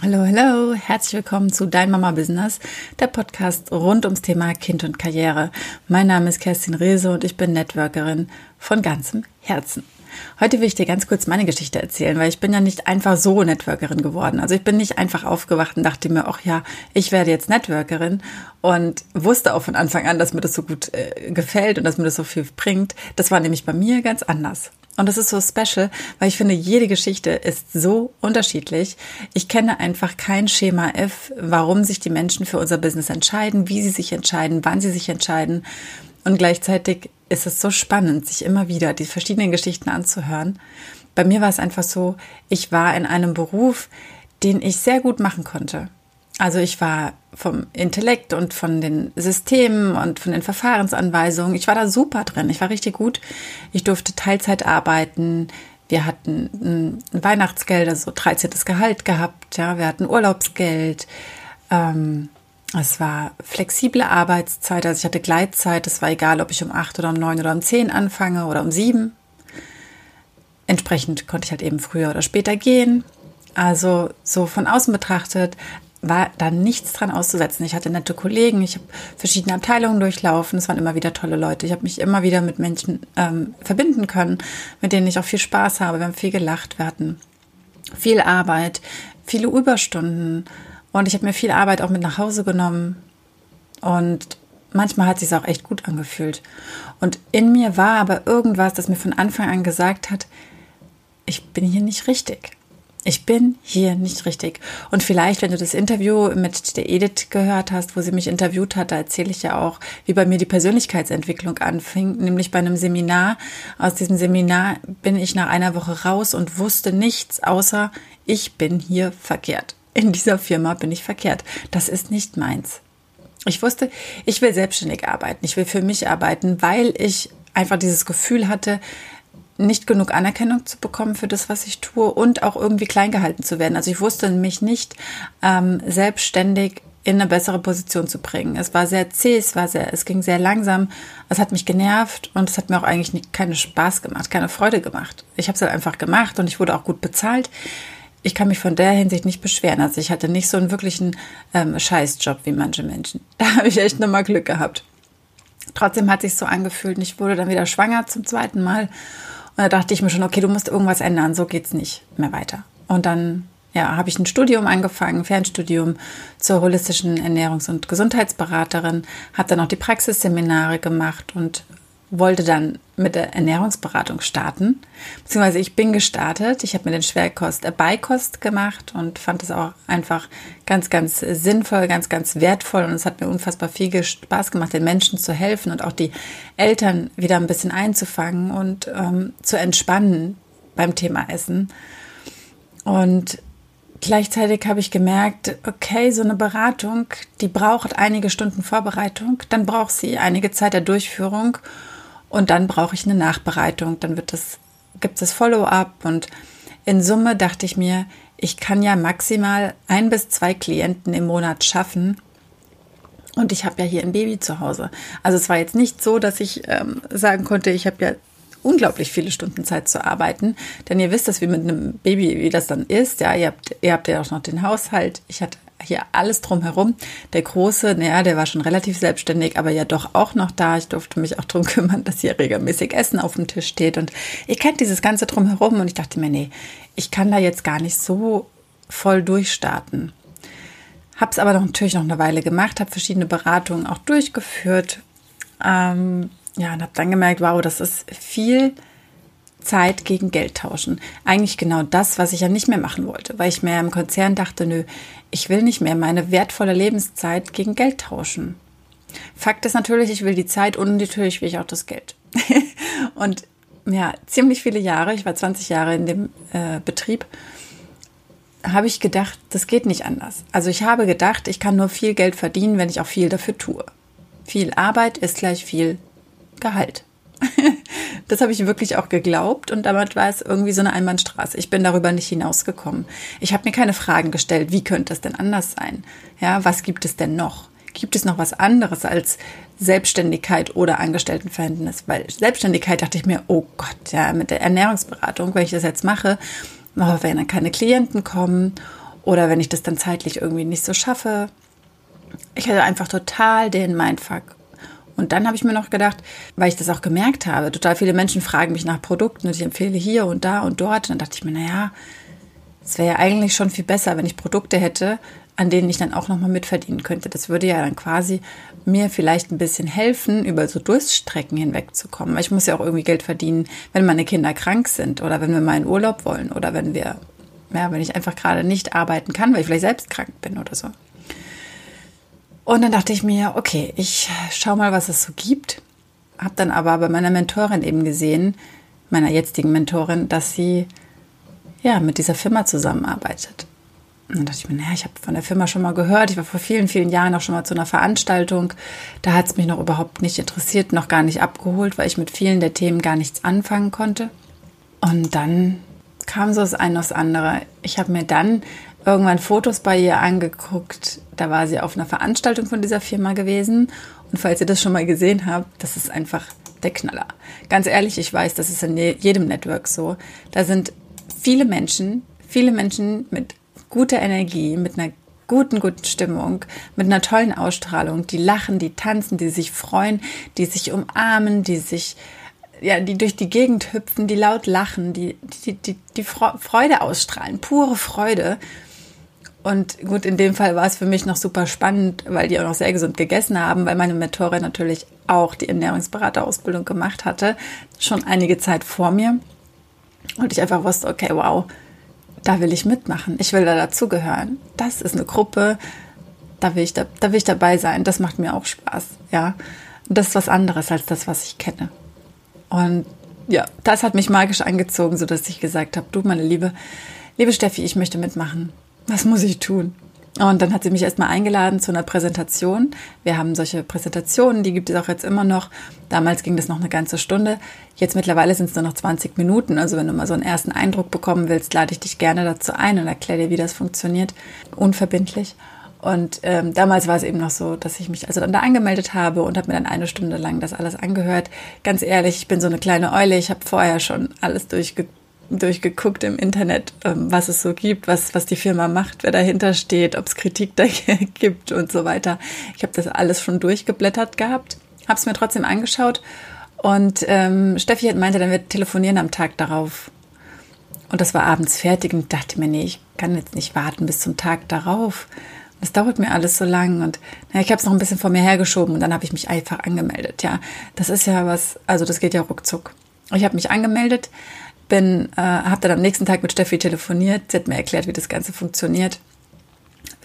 Hallo, hallo, herzlich willkommen zu Dein Mama Business, der Podcast rund ums Thema Kind und Karriere. Mein Name ist Kerstin Rehse und ich bin Networkerin von ganzem Herzen. Heute will ich dir ganz kurz meine Geschichte erzählen, weil ich bin ja nicht einfach so Networkerin geworden. Also ich bin nicht einfach aufgewacht und dachte mir, ach ja, ich werde jetzt Networkerin und wusste auch von Anfang an, dass mir das so gut äh, gefällt und dass mir das so viel bringt. Das war nämlich bei mir ganz anders. Und das ist so special, weil ich finde, jede Geschichte ist so unterschiedlich. Ich kenne einfach kein Schema F, warum sich die Menschen für unser Business entscheiden, wie sie sich entscheiden, wann sie sich entscheiden. Und gleichzeitig ist es so spannend, sich immer wieder die verschiedenen Geschichten anzuhören. Bei mir war es einfach so, ich war in einem Beruf, den ich sehr gut machen konnte. Also ich war vom Intellekt und von den Systemen und von den Verfahrensanweisungen, ich war da super drin. Ich war richtig gut. Ich durfte Teilzeit arbeiten. Wir hatten ein Weihnachtsgeld, also 13. Gehalt gehabt. Ja, wir hatten Urlaubsgeld. Ähm, es war flexible Arbeitszeit, also ich hatte Gleitzeit. Es war egal, ob ich um acht oder um neun oder um zehn anfange oder um sieben. Entsprechend konnte ich halt eben früher oder später gehen. Also so von außen betrachtet war da nichts dran auszusetzen. Ich hatte nette Kollegen, ich habe verschiedene Abteilungen durchlaufen, es waren immer wieder tolle Leute. Ich habe mich immer wieder mit Menschen ähm, verbinden können, mit denen ich auch viel Spaß habe. Wir haben viel gelacht, wir hatten viel Arbeit, viele Überstunden und ich habe mir viel Arbeit auch mit nach Hause genommen und manchmal hat es sich auch echt gut angefühlt. Und in mir war aber irgendwas, das mir von Anfang an gesagt hat, ich bin hier nicht richtig ich bin hier nicht richtig. Und vielleicht, wenn du das Interview mit der Edith gehört hast, wo sie mich interviewt hat, da erzähle ich ja auch, wie bei mir die Persönlichkeitsentwicklung anfing, nämlich bei einem Seminar. Aus diesem Seminar bin ich nach einer Woche raus und wusste nichts, außer ich bin hier verkehrt. In dieser Firma bin ich verkehrt. Das ist nicht meins. Ich wusste, ich will selbstständig arbeiten. Ich will für mich arbeiten, weil ich einfach dieses Gefühl hatte, nicht genug Anerkennung zu bekommen für das, was ich tue und auch irgendwie klein gehalten zu werden. Also ich wusste mich nicht ähm, selbstständig in eine bessere Position zu bringen. Es war sehr zäh, es war sehr, es ging sehr langsam, es hat mich genervt und es hat mir auch eigentlich nicht, keinen Spaß gemacht, keine Freude gemacht. Ich habe es halt einfach gemacht und ich wurde auch gut bezahlt. Ich kann mich von der Hinsicht nicht beschweren. Also ich hatte nicht so einen wirklichen ähm, Scheißjob wie manche Menschen. Da habe ich echt nochmal Glück gehabt. Trotzdem hat sich so angefühlt und ich wurde dann wieder schwanger zum zweiten Mal und da dachte ich mir schon, okay, du musst irgendwas ändern, so geht's nicht mehr weiter. Und dann ja, habe ich ein Studium angefangen, Fernstudium zur holistischen Ernährungs- und Gesundheitsberaterin, habe dann auch die Praxisseminare gemacht und wollte dann mit der Ernährungsberatung starten. Beziehungsweise ich bin gestartet. Ich habe mir den Schwerkost äh, Beikost gemacht und fand es auch einfach ganz, ganz sinnvoll, ganz, ganz wertvoll. Und es hat mir unfassbar viel Spaß gemacht, den Menschen zu helfen und auch die Eltern wieder ein bisschen einzufangen und ähm, zu entspannen beim Thema Essen. Und Gleichzeitig habe ich gemerkt, okay, so eine Beratung, die braucht einige Stunden Vorbereitung, dann braucht sie einige Zeit der Durchführung und dann brauche ich eine Nachbereitung, dann wird das, gibt es Follow-up und in Summe dachte ich mir, ich kann ja maximal ein bis zwei Klienten im Monat schaffen. Und ich habe ja hier ein Baby zu Hause. Also es war jetzt nicht so, dass ich ähm, sagen konnte, ich habe ja unglaublich viele Stunden Zeit zu arbeiten. Denn ihr wisst das, wie mit einem Baby, wie das dann ist. Ja, ihr habt, ihr habt ja auch noch den Haushalt. Ich hatte hier alles drumherum. Der Große, naja, der war schon relativ selbstständig, aber ja doch auch noch da. Ich durfte mich auch darum kümmern, dass hier regelmäßig Essen auf dem Tisch steht. Und ihr kennt dieses Ganze drumherum. Und ich dachte mir, nee, ich kann da jetzt gar nicht so voll durchstarten. Hab's aber natürlich noch eine Weile gemacht, habe verschiedene Beratungen auch durchgeführt. Ähm, ja, und habe dann gemerkt, wow, das ist viel Zeit gegen Geld tauschen. Eigentlich genau das, was ich ja nicht mehr machen wollte, weil ich mir im Konzern dachte, nö, ich will nicht mehr meine wertvolle Lebenszeit gegen Geld tauschen. Fakt ist natürlich, ich will die Zeit und natürlich will ich auch das Geld. und ja, ziemlich viele Jahre, ich war 20 Jahre in dem äh, Betrieb, habe ich gedacht, das geht nicht anders. Also ich habe gedacht, ich kann nur viel Geld verdienen, wenn ich auch viel dafür tue. Viel Arbeit ist gleich viel Gehalt. das habe ich wirklich auch geglaubt und damit war es irgendwie so eine Einbahnstraße. Ich bin darüber nicht hinausgekommen. Ich habe mir keine Fragen gestellt, wie könnte es denn anders sein? Ja, was gibt es denn noch? Gibt es noch was anderes als Selbstständigkeit oder Angestelltenverhältnis? Weil Selbstständigkeit dachte ich mir, oh Gott, ja, mit der Ernährungsberatung, wenn ich das jetzt mache, oh, werden dann keine Klienten kommen oder wenn ich das dann zeitlich irgendwie nicht so schaffe. Ich hatte einfach total den Mindfuck. Und dann habe ich mir noch gedacht, weil ich das auch gemerkt habe, total viele Menschen fragen mich nach Produkten und ich empfehle hier und da und dort. Und dann dachte ich mir, naja, es wäre ja eigentlich schon viel besser, wenn ich Produkte hätte, an denen ich dann auch nochmal mitverdienen könnte. Das würde ja dann quasi mir vielleicht ein bisschen helfen, über so Durststrecken hinwegzukommen. Weil ich muss ja auch irgendwie Geld verdienen, wenn meine Kinder krank sind oder wenn wir mal in Urlaub wollen oder wenn wir, ja, wenn ich einfach gerade nicht arbeiten kann, weil ich vielleicht selbst krank bin oder so. Und dann dachte ich mir, okay, ich schau mal, was es so gibt. Hab dann aber bei meiner Mentorin eben gesehen, meiner jetzigen Mentorin, dass sie ja mit dieser Firma zusammenarbeitet. Und dann dachte ich mir, naja, ich habe von der Firma schon mal gehört. Ich war vor vielen, vielen Jahren auch schon mal zu einer Veranstaltung. Da hat es mich noch überhaupt nicht interessiert, noch gar nicht abgeholt, weil ich mit vielen der Themen gar nichts anfangen konnte. Und dann kam so das eine aufs andere. Ich habe mir dann irgendwann Fotos bei ihr angeguckt. Da war sie auf einer Veranstaltung von dieser Firma gewesen. Und falls ihr das schon mal gesehen habt, das ist einfach der Knaller. Ganz ehrlich, ich weiß, das ist in jedem Network so. Da sind viele Menschen, viele Menschen mit guter Energie, mit einer guten, guten Stimmung, mit einer tollen Ausstrahlung, die lachen, die tanzen, die sich freuen, die sich umarmen, die sich, ja, die durch die Gegend hüpfen, die laut lachen, die, die, die, die Freude ausstrahlen, pure Freude. Und gut, in dem Fall war es für mich noch super spannend, weil die auch noch sehr gesund gegessen haben, weil meine Mentorin natürlich auch die Ernährungsberaterausbildung gemacht hatte, schon einige Zeit vor mir. Und ich einfach wusste, okay, wow, da will ich mitmachen. Ich will da dazugehören. Das ist eine Gruppe, da will ich, da, da will ich dabei sein. Das macht mir auch Spaß, ja. Und das ist was anderes als das, was ich kenne. Und ja, das hat mich magisch angezogen, sodass ich gesagt habe, du, meine Liebe, liebe Steffi, ich möchte mitmachen. Was muss ich tun? Und dann hat sie mich erstmal eingeladen zu einer Präsentation. Wir haben solche Präsentationen, die gibt es auch jetzt immer noch. Damals ging das noch eine ganze Stunde. Jetzt mittlerweile sind es nur noch 20 Minuten. Also wenn du mal so einen ersten Eindruck bekommen willst, lade ich dich gerne dazu ein und erkläre dir, wie das funktioniert. Unverbindlich. Und ähm, damals war es eben noch so, dass ich mich also dann da angemeldet habe und habe mir dann eine Stunde lang das alles angehört. Ganz ehrlich, ich bin so eine kleine Eule. Ich habe vorher schon alles durchge durchgeguckt im Internet, ähm, was es so gibt, was, was die Firma macht, wer dahinter steht, ob es Kritik da gibt und so weiter. Ich habe das alles schon durchgeblättert gehabt, habe es mir trotzdem angeschaut und ähm, Steffi meinte, dann wir telefonieren am Tag darauf. Und das war abends fertig und dachte mir, nee, ich kann jetzt nicht warten bis zum Tag darauf. Das dauert mir alles so lang und na, ich habe es noch ein bisschen vor mir hergeschoben und dann habe ich mich einfach angemeldet. Ja, das ist ja was, also das geht ja ruckzuck. Ich habe mich angemeldet, bin, äh, habe dann am nächsten Tag mit Steffi telefoniert. Sie hat mir erklärt, wie das Ganze funktioniert.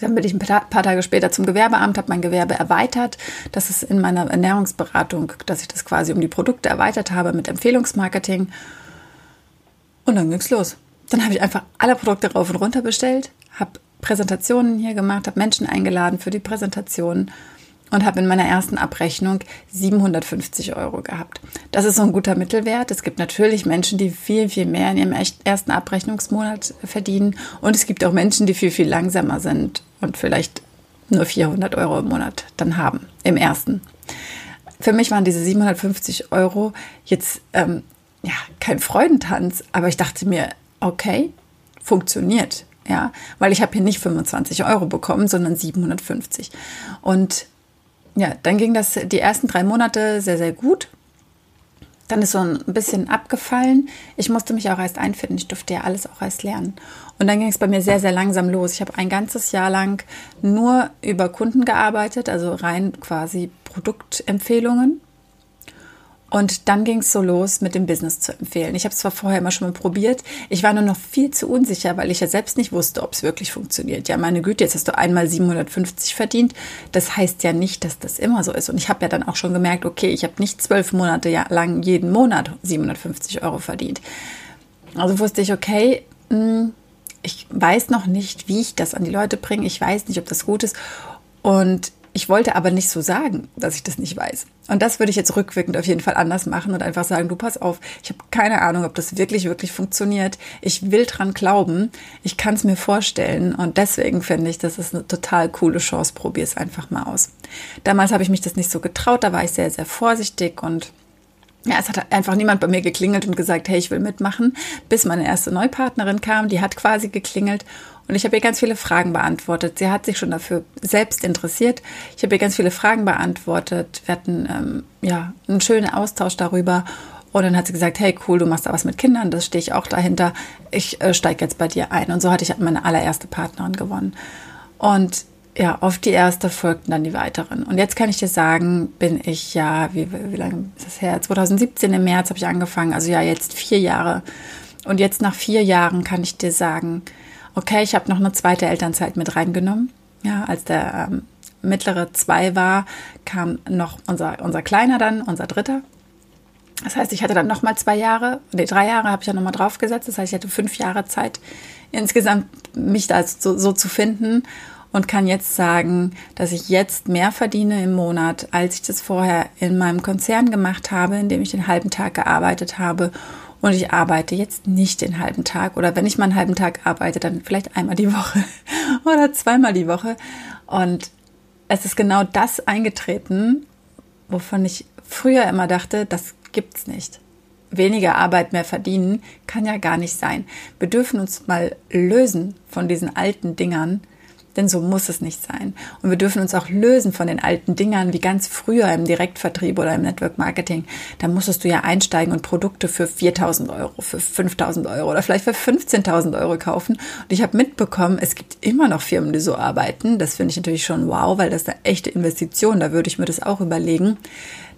Dann bin ich ein paar, Tage später zum Gewerbeamt, habe mein Gewerbe erweitert. Das ist in meiner Ernährungsberatung, dass ich das quasi um die Produkte erweitert habe mit Empfehlungsmarketing. Und dann ging's los. Dann habe ich einfach alle Produkte rauf und runter bestellt, habe Präsentationen hier gemacht, habe Menschen eingeladen für die Präsentationen und habe in meiner ersten Abrechnung 750 Euro gehabt. Das ist so ein guter Mittelwert. Es gibt natürlich Menschen, die viel, viel mehr in ihrem ersten Abrechnungsmonat verdienen und es gibt auch Menschen, die viel, viel langsamer sind und vielleicht nur 400 Euro im Monat dann haben, im ersten. Für mich waren diese 750 Euro jetzt ähm, ja, kein Freudentanz, aber ich dachte mir, okay, funktioniert. Ja, weil ich habe hier nicht 25 Euro bekommen, sondern 750. Und ja, dann ging das die ersten drei Monate sehr, sehr gut. Dann ist so ein bisschen abgefallen. Ich musste mich auch erst einfinden. Ich durfte ja alles auch erst lernen. Und dann ging es bei mir sehr, sehr langsam los. Ich habe ein ganzes Jahr lang nur über Kunden gearbeitet, also rein quasi Produktempfehlungen. Und dann ging es so los mit dem Business zu empfehlen. Ich habe es zwar vorher immer schon mal probiert, ich war nur noch viel zu unsicher, weil ich ja selbst nicht wusste, ob es wirklich funktioniert. Ja, meine Güte, jetzt hast du einmal 750 verdient. Das heißt ja nicht, dass das immer so ist. Und ich habe ja dann auch schon gemerkt, okay, ich habe nicht zwölf Monate lang jeden Monat 750 Euro verdient. Also wusste ich, okay, hm, ich weiß noch nicht, wie ich das an die Leute bringe. Ich weiß nicht, ob das gut ist. Und ich wollte aber nicht so sagen, dass ich das nicht weiß. Und das würde ich jetzt rückwirkend auf jeden Fall anders machen und einfach sagen, du pass auf, ich habe keine Ahnung, ob das wirklich, wirklich funktioniert. Ich will dran glauben, ich kann es mir vorstellen und deswegen finde ich, das ist eine total coole Chance. Probier es einfach mal aus. Damals habe ich mich das nicht so getraut, da war ich sehr, sehr vorsichtig und ja, es hat einfach niemand bei mir geklingelt und gesagt, hey, ich will mitmachen, bis meine erste Neupartnerin kam, die hat quasi geklingelt Und ich habe ihr ganz viele Fragen beantwortet. Sie hat sich schon dafür selbst interessiert. Ich habe ihr ganz viele Fragen beantwortet. Wir hatten ähm, ja einen schönen Austausch darüber. Und dann hat sie gesagt, hey cool, du machst da was mit Kindern, das stehe ich auch dahinter. Ich äh, steige jetzt bei dir ein. Und so hatte ich meine allererste Partnerin gewonnen. Und ja, auf die erste folgten dann die weiteren. Und jetzt kann ich dir sagen, bin ich ja, wie, wie lange ist das her? 2017 im März habe ich angefangen, also ja, jetzt vier Jahre. Und jetzt nach vier Jahren kann ich dir sagen, okay, ich habe noch eine zweite Elternzeit mit reingenommen. Ja, als der ähm, mittlere zwei war, kam noch unser, unser Kleiner dann, unser dritter. Das heißt, ich hatte dann nochmal zwei Jahre, nee, drei Jahre habe ich ja nochmal draufgesetzt. Das heißt, ich hatte fünf Jahre Zeit, insgesamt mich da so, so zu finden und kann jetzt sagen, dass ich jetzt mehr verdiene im Monat, als ich das vorher in meinem Konzern gemacht habe, in dem ich den halben Tag gearbeitet habe. Und ich arbeite jetzt nicht den halben Tag oder wenn ich mal einen halben Tag arbeite, dann vielleicht einmal die Woche oder zweimal die Woche. Und es ist genau das eingetreten, wovon ich früher immer dachte, das gibt's nicht weniger Arbeit mehr verdienen, kann ja gar nicht sein. Wir dürfen uns mal lösen von diesen alten Dingern, denn so muss es nicht sein. Und wir dürfen uns auch lösen von den alten Dingern, wie ganz früher im Direktvertrieb oder im Network Marketing. Da musstest du ja einsteigen und Produkte für 4000 Euro, für 5000 Euro oder vielleicht für 15.000 Euro kaufen. Und ich habe mitbekommen, es gibt immer noch Firmen, die so arbeiten. Das finde ich natürlich schon wow, weil das ist eine echte Investition. Da würde ich mir das auch überlegen.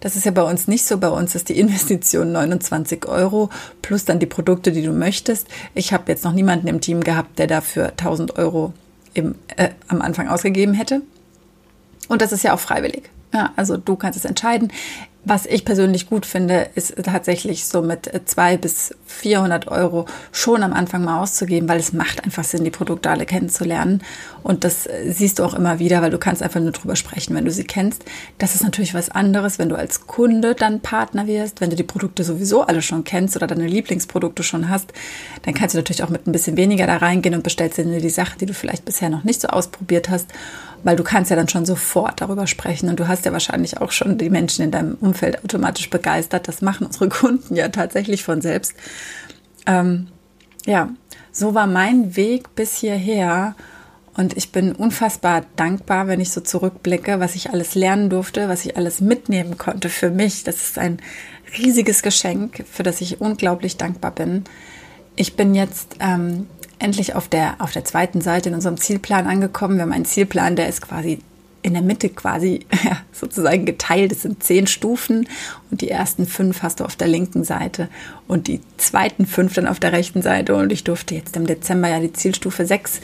Das ist ja bei uns nicht so. Bei uns ist die Investition 29 Euro plus dann die Produkte, die du möchtest. Ich habe jetzt noch niemanden im Team gehabt, der dafür 1000 Euro eben äh, am Anfang ausgegeben hätte. Und das ist ja auch freiwillig. Ja, also du kannst es entscheiden. Was ich persönlich gut finde, ist tatsächlich so mit 200 bis 400 Euro schon am Anfang mal auszugeben, weil es macht einfach Sinn, die Produkte alle kennenzulernen. Und das siehst du auch immer wieder, weil du kannst einfach nur drüber sprechen, wenn du sie kennst. Das ist natürlich was anderes, wenn du als Kunde dann Partner wirst, wenn du die Produkte sowieso alle schon kennst oder deine Lieblingsprodukte schon hast, dann kannst du natürlich auch mit ein bisschen weniger da reingehen und bestellst dir die Sache, die du vielleicht bisher noch nicht so ausprobiert hast weil du kannst ja dann schon sofort darüber sprechen und du hast ja wahrscheinlich auch schon die Menschen in deinem Umfeld automatisch begeistert. Das machen unsere Kunden ja tatsächlich von selbst. Ähm, ja, so war mein Weg bis hierher und ich bin unfassbar dankbar, wenn ich so zurückblicke, was ich alles lernen durfte, was ich alles mitnehmen konnte für mich. Das ist ein riesiges Geschenk, für das ich unglaublich dankbar bin. Ich bin jetzt ähm, endlich auf der, auf der zweiten Seite in unserem Zielplan angekommen. Wir haben einen Zielplan, der ist quasi in der Mitte quasi ja, sozusagen geteilt. Es sind zehn Stufen und die ersten fünf hast du auf der linken Seite und die zweiten fünf dann auf der rechten Seite. Und ich durfte jetzt im Dezember ja die Zielstufe sechs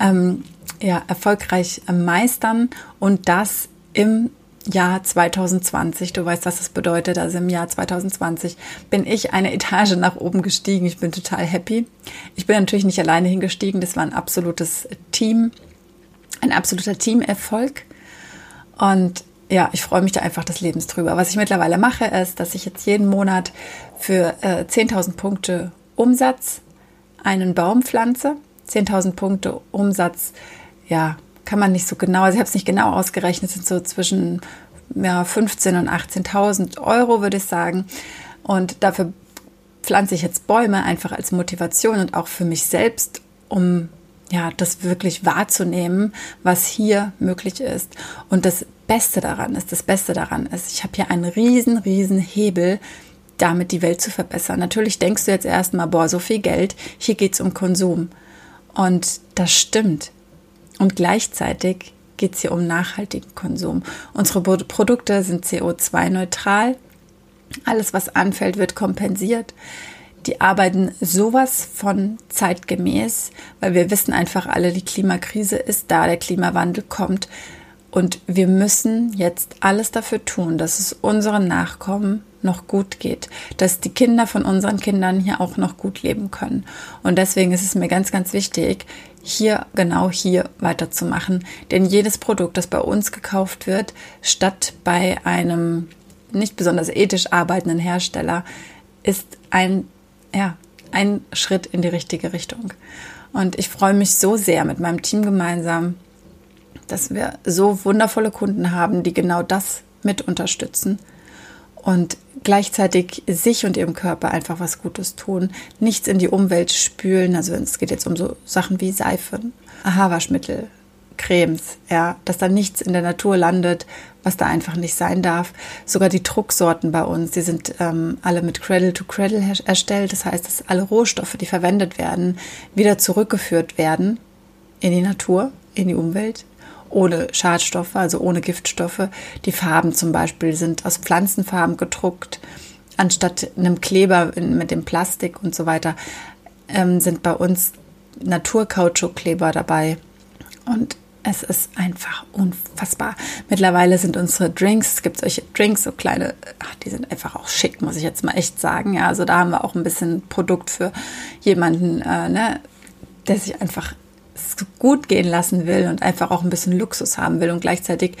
ähm, ja, erfolgreich meistern und das im Jahr 2020. Du weißt, was das bedeutet. Also im Jahr 2020 bin ich eine Etage nach oben gestiegen. Ich bin total happy. Ich bin natürlich nicht alleine hingestiegen. Das war ein absolutes Team, ein absoluter Teamerfolg. Und ja, ich freue mich da einfach des Lebens drüber. Was ich mittlerweile mache, ist, dass ich jetzt jeden Monat für äh, 10.000 Punkte Umsatz einen Baum pflanze. 10.000 Punkte Umsatz, ja, kann man nicht so genau, also ich habe es nicht genau ausgerechnet, sind so zwischen ja, 15.000 und 18.000 Euro, würde ich sagen. Und dafür pflanze ich jetzt Bäume einfach als Motivation und auch für mich selbst, um ja, das wirklich wahrzunehmen, was hier möglich ist. Und das Beste daran ist, das Beste daran ist, ich habe hier einen riesen, riesen Hebel, damit die Welt zu verbessern. Natürlich denkst du jetzt erstmal, boah, so viel Geld, hier geht es um Konsum. Und das stimmt. Und gleichzeitig geht es hier um nachhaltigen Konsum. Unsere Produkte sind CO2-neutral. Alles, was anfällt, wird kompensiert. Die arbeiten sowas von zeitgemäß, weil wir wissen einfach alle, die Klimakrise ist da, der Klimawandel kommt. Und wir müssen jetzt alles dafür tun, dass es unseren Nachkommen noch gut geht, dass die Kinder von unseren Kindern hier auch noch gut leben können. Und deswegen ist es mir ganz, ganz wichtig, hier, genau hier weiterzumachen. Denn jedes Produkt, das bei uns gekauft wird, statt bei einem nicht besonders ethisch arbeitenden Hersteller, ist ein, ja, ein Schritt in die richtige Richtung. Und ich freue mich so sehr mit meinem Team gemeinsam, dass wir so wundervolle Kunden haben, die genau das mit unterstützen. und gleichzeitig sich und ihrem Körper einfach was Gutes tun, nichts in die Umwelt spülen. Also es geht jetzt um so Sachen wie Seifen, Haarwaschmittel, Cremes, ja, dass da nichts in der Natur landet, was da einfach nicht sein darf. Sogar die Drucksorten bei uns, die sind ähm, alle mit Cradle to Cradle erstellt. Das heißt, dass alle Rohstoffe, die verwendet werden, wieder zurückgeführt werden in die Natur, in die Umwelt, ohne Schadstoffe, also ohne Giftstoffe. Die Farben zum Beispiel sind aus Pflanzenfarben gedruckt, anstatt einem Kleber mit dem Plastik und so weiter, ähm, sind bei uns Naturkautschukkleber dabei. Und es ist einfach unfassbar. Mittlerweile sind unsere Drinks, es gibt solche Drinks, so kleine, ach, die sind einfach auch schick, muss ich jetzt mal echt sagen. Ja, also da haben wir auch ein bisschen Produkt für jemanden, äh, ne, der sich einfach gut gehen lassen will und einfach auch ein bisschen Luxus haben will und gleichzeitig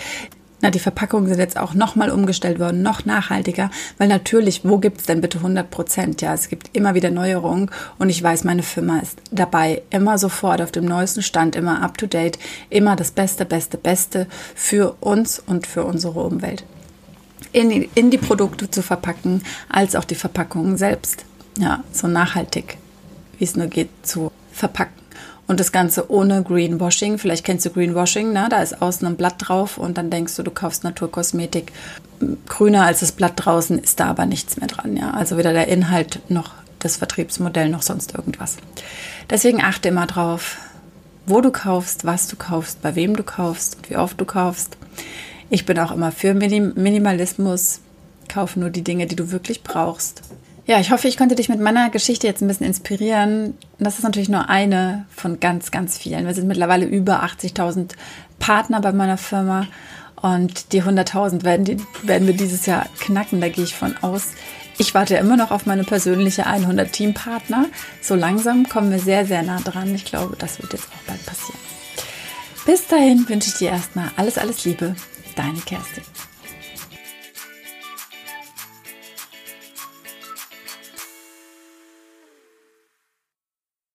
na, die Verpackungen sind jetzt auch nochmal umgestellt worden, noch nachhaltiger, weil natürlich, wo gibt's denn bitte 100 Prozent? Ja, es gibt immer wieder Neuerungen und ich weiß, meine Firma ist dabei, immer sofort auf dem neuesten Stand, immer up to date, immer das Beste, Beste, Beste für uns und für unsere Umwelt. In die, in die Produkte zu verpacken, als auch die Verpackungen selbst, ja, so nachhaltig, wie es nur geht, zu verpacken. Und das Ganze ohne Greenwashing. Vielleicht kennst du Greenwashing, ne? da ist außen ein Blatt drauf und dann denkst du, du kaufst Naturkosmetik. Grüner als das Blatt draußen ist da aber nichts mehr dran. Ja? Also weder der Inhalt noch das Vertriebsmodell noch sonst irgendwas. Deswegen achte immer drauf, wo du kaufst, was du kaufst, bei wem du kaufst und wie oft du kaufst. Ich bin auch immer für Minimalismus. Kaufe nur die Dinge, die du wirklich brauchst. Ja, ich hoffe, ich konnte dich mit meiner Geschichte jetzt ein bisschen inspirieren. Das ist natürlich nur eine von ganz, ganz vielen. Wir sind mittlerweile über 80.000 Partner bei meiner Firma und die 100.000 werden, die, werden wir dieses Jahr knacken, da gehe ich von aus. Ich warte immer noch auf meine persönliche 100 Teampartner. So langsam kommen wir sehr, sehr nah dran. Ich glaube, das wird jetzt auch bald passieren. Bis dahin wünsche ich dir erstmal alles, alles Liebe. Deine Kerstin.